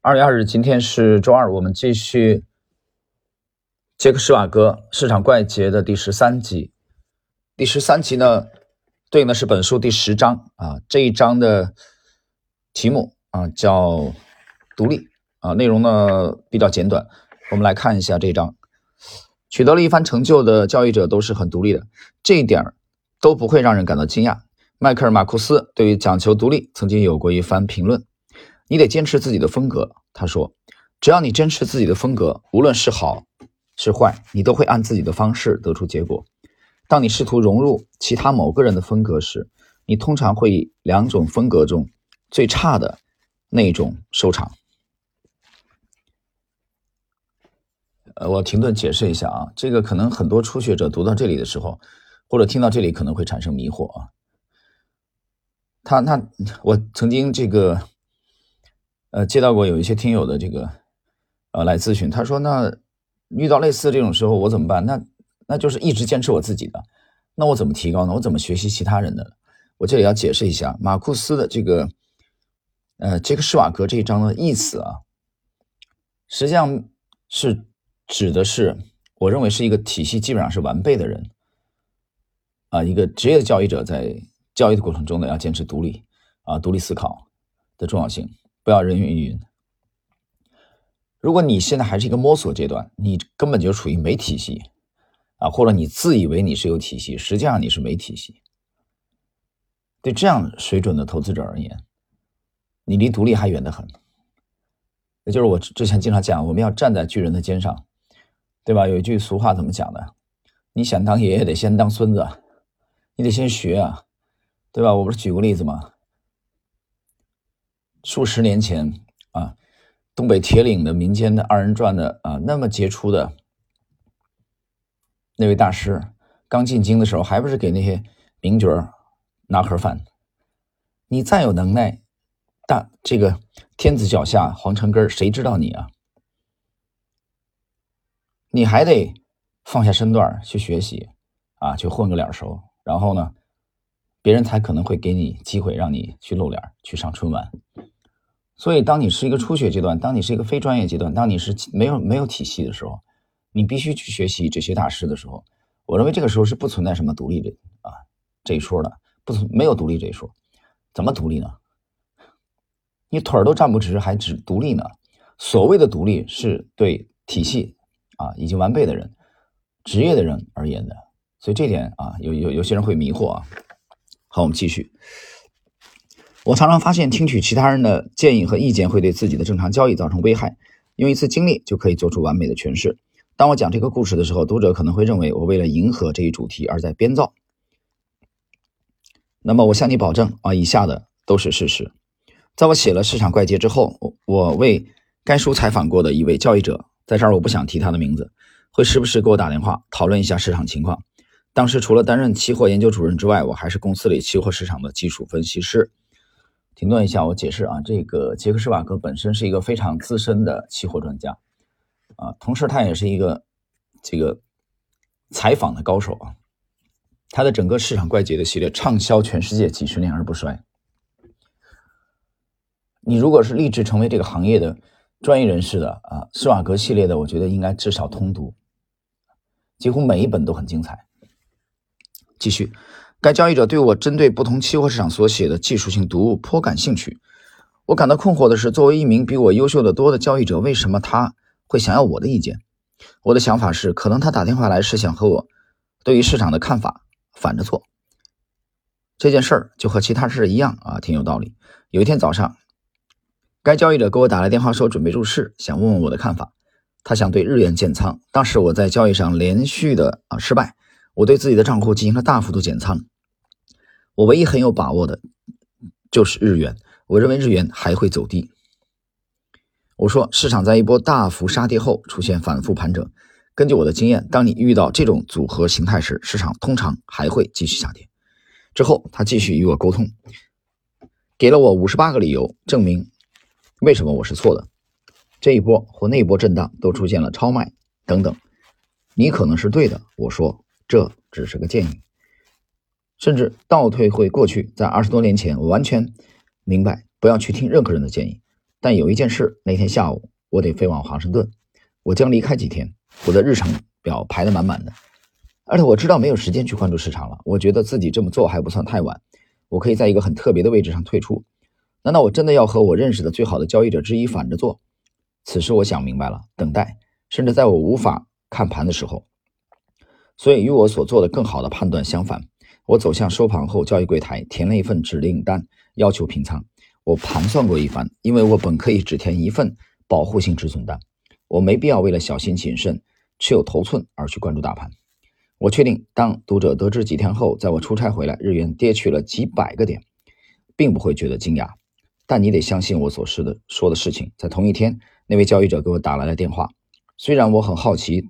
二月二日，今天是周二，我们继续杰克施瓦格市场怪杰的第十三集。第十三集呢，对应的是本书第十章啊。这一章的题目啊叫独立啊，内容呢比较简短。我们来看一下这一章，取得了一番成就的交易者都是很独立的，这一点都不会让人感到惊讶。迈克尔·马库斯对于讲求独立曾经有过一番评论。你得坚持自己的风格，他说：“只要你坚持自己的风格，无论是好是坏，你都会按自己的方式得出结果。当你试图融入其他某个人的风格时，你通常会以两种风格中最差的那种收场。”呃，我停顿解释一下啊，这个可能很多初学者读到这里的时候，或者听到这里可能会产生迷惑啊。他那我曾经这个。呃，接到过有一些听友的这个，呃，来咨询，他说：“那遇到类似这种时候，我怎么办？那那就是一直坚持我自己的，那我怎么提高呢？我怎么学习其他人的？我这里要解释一下，马库斯的这个，呃，杰克施瓦格这一章的意思啊，实际上是指的是，我认为是一个体系基本上是完备的人，啊，一个职业的交易者在交易的过程中呢，要坚持独立，啊，独立思考的重要性。”不要人云亦云。如果你现在还是一个摸索阶段，你根本就处于没体系啊，或者你自以为你是有体系，实际上你是没体系。对这样水准的投资者而言，你离独立还远得很。也就是我之前经常讲，我们要站在巨人的肩上，对吧？有一句俗话怎么讲的？你想当爷爷得先当孙子，你得先学啊，对吧？我不是举过例子吗？数十年前啊，东北铁岭的民间的二人转的啊，那么杰出的那位大师，刚进京的时候，还不是给那些名角拿盒饭？你再有能耐，大这个天子脚下皇城根谁知道你啊？你还得放下身段去学习啊，去混个脸熟，然后呢，别人才可能会给你机会，让你去露脸，去上春晚。所以，当你是一个初学阶段，当你是一个非专业阶段，当你是没有没有体系的时候，你必须去学习这些大师的时候，我认为这个时候是不存在什么独立的啊这一说的，不存没有独立这一说，怎么独立呢？你腿儿都站不直，还只独立呢？所谓的独立是对体系啊已经完备的人、职业的人而言的，所以这点啊有有有些人会迷惑啊。好，我们继续。我常常发现，听取其他人的建议和意见会对自己的正常交易造成危害。用一次经历就可以做出完美的诠释。当我讲这个故事的时候，读者可能会认为我为了迎合这一主题而在编造。那么，我向你保证啊，以下的都是事实。在我写了《市场怪杰》之后，我为该书采访过的一位交易者，在这儿我不想提他的名字，会时不时给我打电话讨论一下市场情况。当时除了担任期货研究主任之外，我还是公司里期货市场的技术分析师。停顿一下，我解释啊，这个杰克施瓦格本身是一个非常资深的期货专家啊，同时他也是一个这个采访的高手啊，他的整个市场怪杰的系列畅销全世界几十年而不衰。你如果是立志成为这个行业的专业人士的啊，施瓦格系列的，我觉得应该至少通读，几乎每一本都很精彩。继续。该交易者对我针对不同期货市场所写的技术性读物颇感兴趣。我感到困惑的是，作为一名比我优秀的多的交易者，为什么他会想要我的意见？我的想法是，可能他打电话来是想和我对于市场的看法反着做。这件事儿就和其他事一样啊，挺有道理。有一天早上，该交易者给我打来电话说准备入市，想问问我的看法。他想对日元建仓。当时我在交易上连续的啊失败。我对自己的账户进行了大幅度减仓，我唯一很有把握的就是日元，我认为日元还会走低。我说，市场在一波大幅杀跌后出现反复盘整，根据我的经验，当你遇到这种组合形态时，市场通常还会继续下跌。之后，他继续与我沟通，给了我五十八个理由证明为什么我是错的。这一波或那一波震荡都出现了超卖等等，你可能是对的。我说。这只是个建议，甚至倒退回过去，在二十多年前，我完全明白不要去听任何人的建议，但有一件事，那天下午我得飞往华盛顿，我将离开几天，我的日程表排得满满的，而且我知道没有时间去关注市场了。我觉得自己这么做还不算太晚，我可以在一个很特别的位置上退出。难道我真的要和我认识的最好的交易者之一反着做？此时我想明白了，等待，甚至在我无法看盘的时候。所以与我所做的更好的判断相反，我走向收盘后交易柜台，填了一份指令单，要求平仓。我盘算过一番，因为我本可以只填一份保护性止损单，我没必要为了小心谨慎、持有头寸而去关注大盘。我确定，当读者得知几天后，在我出差回来，日元跌去了几百个点，并不会觉得惊讶。但你得相信我所说的说的事情。在同一天，那位交易者给我打来了电话，虽然我很好奇。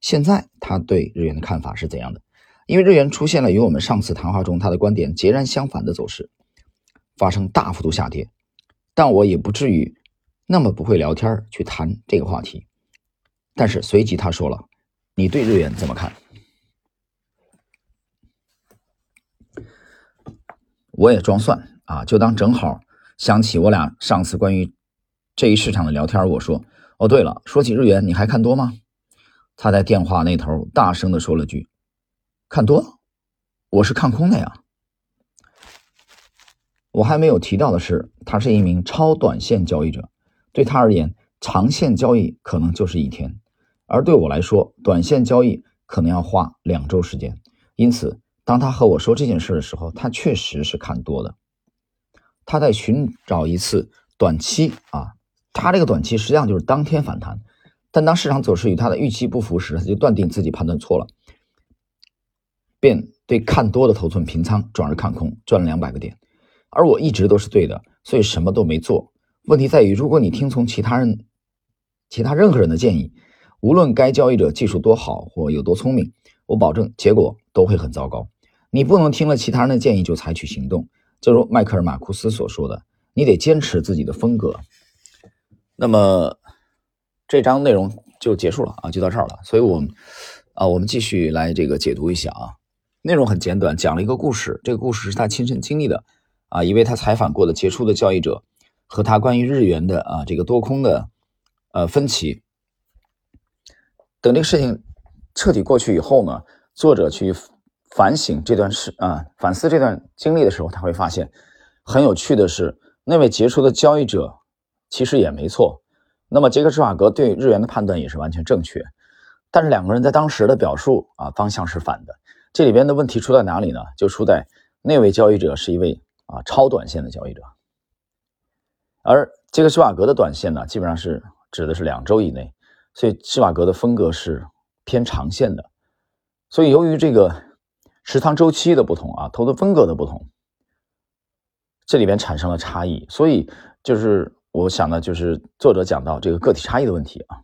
现在他对日元的看法是怎样的？因为日元出现了与我们上次谈话中他的观点截然相反的走势，发生大幅度下跌。但我也不至于那么不会聊天去谈这个话题。但是随即他说了：“你对日元怎么看？”我也装蒜啊，就当正好想起我俩上次关于这一市场的聊天。我说：“哦，对了，说起日元，你还看多吗？”他在电话那头大声的说了句：“看多，我是看空的呀。”我还没有提到的是，他是一名超短线交易者，对他而言，长线交易可能就是一天，而对我来说，短线交易可能要花两周时间。因此，当他和我说这件事的时候，他确实是看多的。他在寻找一次短期啊，他这个短期实际上就是当天反弹。但当市场走势与他的预期不符时，他就断定自己判断错了，便对看多的头寸平仓，转而看空，赚了两百个点。而我一直都是对的，所以什么都没做。问题在于，如果你听从其他人、其他任何人的建议，无论该交易者技术多好或有多聪明，我保证结果都会很糟糕。你不能听了其他人的建议就采取行动。正如迈克尔·马库斯所说的，你得坚持自己的风格。那么。这章内容就结束了啊，就到这儿了。所以，我们啊，我们继续来这个解读一下啊。内容很简短，讲了一个故事。这个故事是他亲身经历的啊，一位他采访过的杰出的交易者和他关于日元的啊这个多空的呃分歧。等这个事情彻底过去以后呢，作者去反省这段事啊，反思这段经历的时候，他会发现很有趣的是，那位杰出的交易者其实也没错。那么杰克施瓦格对日元的判断也是完全正确，但是两个人在当时的表述啊方向是反的。这里边的问题出在哪里呢？就出在那位交易者是一位啊超短线的交易者，而杰克施瓦格的短线呢基本上是指的是两周以内，所以施瓦格的风格是偏长线的。所以由于这个持仓周期的不同啊，投资风格的不同，这里边产生了差异，所以就是。我想呢，就是作者讲到这个个体差异的问题啊，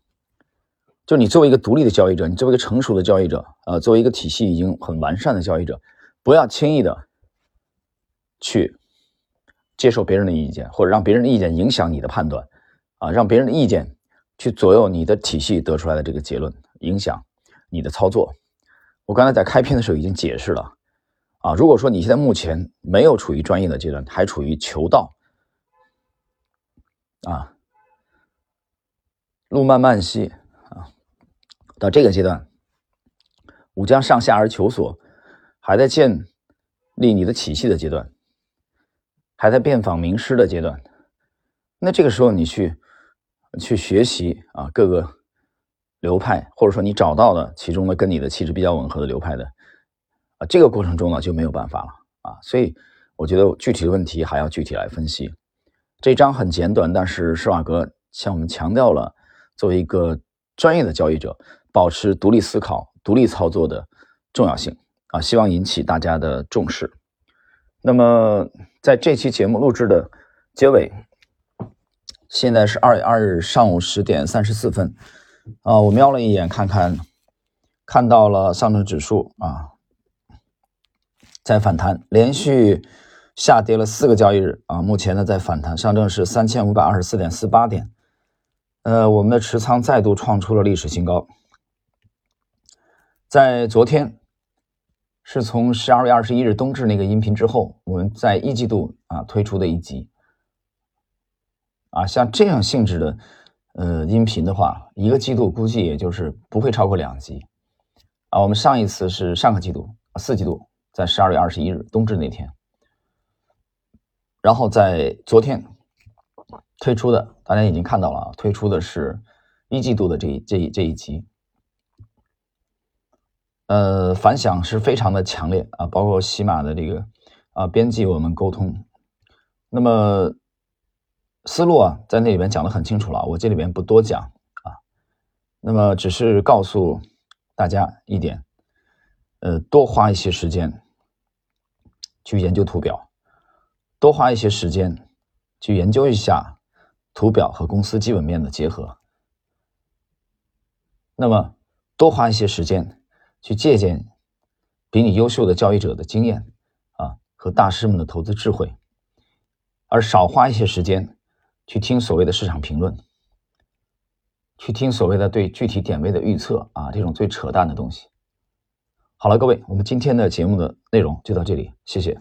就你作为一个独立的交易者，你作为一个成熟的交易者，呃，作为一个体系已经很完善的交易者，不要轻易的去接受别人的意见，或者让别人的意见影响你的判断，啊，让别人的意见去左右你的体系得出来的这个结论，影响你的操作。我刚才在开篇的时候已经解释了，啊，如果说你现在目前没有处于专业的阶段，还处于求道。啊，路漫漫兮啊，到这个阶段，吾将上下而求索，还在建立你的体系的阶段，还在遍访名师的阶段。那这个时候，你去去学习啊，各个流派，或者说你找到的其中的跟你的气质比较吻合的流派的啊，这个过程中呢就没有办法了啊。所以，我觉得具体的问题还要具体来分析。这章很简短，但是施瓦格向我们强调了作为一个专业的交易者，保持独立思考、独立操作的重要性啊！希望引起大家的重视。那么，在这期节目录制的结尾，现在是二月二日上午十点三十四分啊！我瞄了一眼，看看看到了上证指数啊在反弹，连续。下跌了四个交易日啊，目前呢在反弹，上证是三千五百二十四点四八点，呃，我们的持仓再度创出了历史新高。在昨天，是从十二月二十一日冬至那个音频之后，我们在一季度啊推出的一集，啊，像这样性质的呃音频的话，一个季度估计也就是不会超过两集啊。我们上一次是上个季度四季度，在十二月二十一日冬至那天，然后在昨天推出的，大家已经看到了啊，推出的是一季度的这一这一这一集，呃，反响是非常的强烈啊，包括喜马的这个啊编辑我们沟通，那么。思路啊，在那里面讲的很清楚了，我这里边不多讲啊。那么只是告诉大家一点，呃，多花一些时间去研究图表，多花一些时间去研究一下图表和公司基本面的结合。那么多花一些时间去借鉴比你优秀的交易者的经验啊和大师们的投资智慧，而少花一些时间。去听所谓的市场评论，去听所谓的对具体点位的预测啊，这种最扯淡的东西。好了，各位，我们今天的节目的内容就到这里，谢谢。